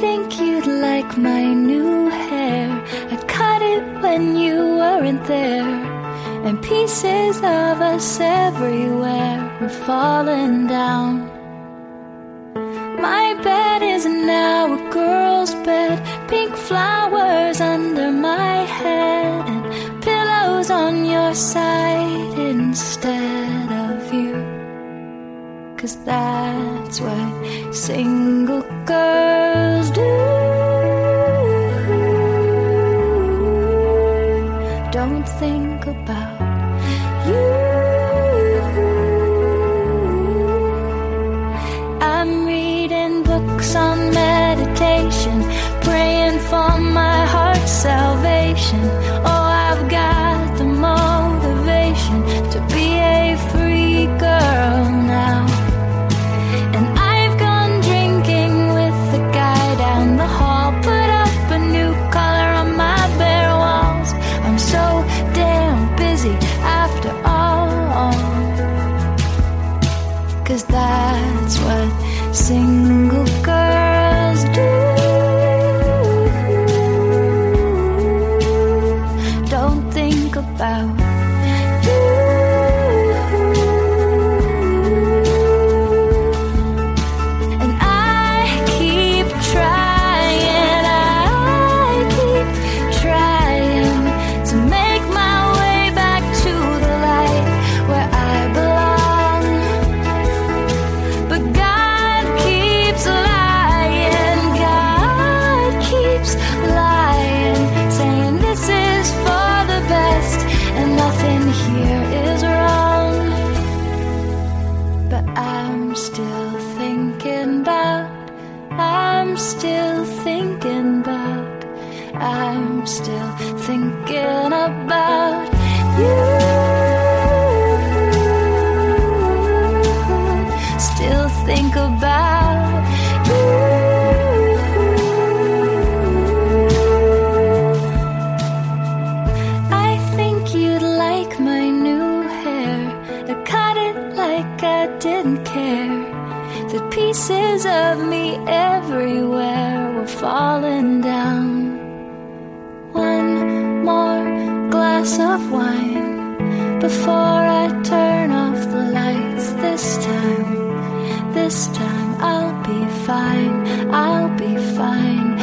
think you'd like my new hair. I cut it when you weren't there. And pieces of us everywhere were falling down. My bed is now a girl's bed, pink flowers under my head, and pillows on your side instead. Cause that's what single girls do. Don't think about you. I'm reading books on meditation, praying for my heart's salvation. Cause that's what single girls do. still thinking about. I'm still thinking about you. Still think about you. I think you'd like my new hair. I cut it like I didn't care. The pieces of me everywhere were falling down. One more glass of wine before I turn off the lights. This time, this time I'll be fine, I'll be fine.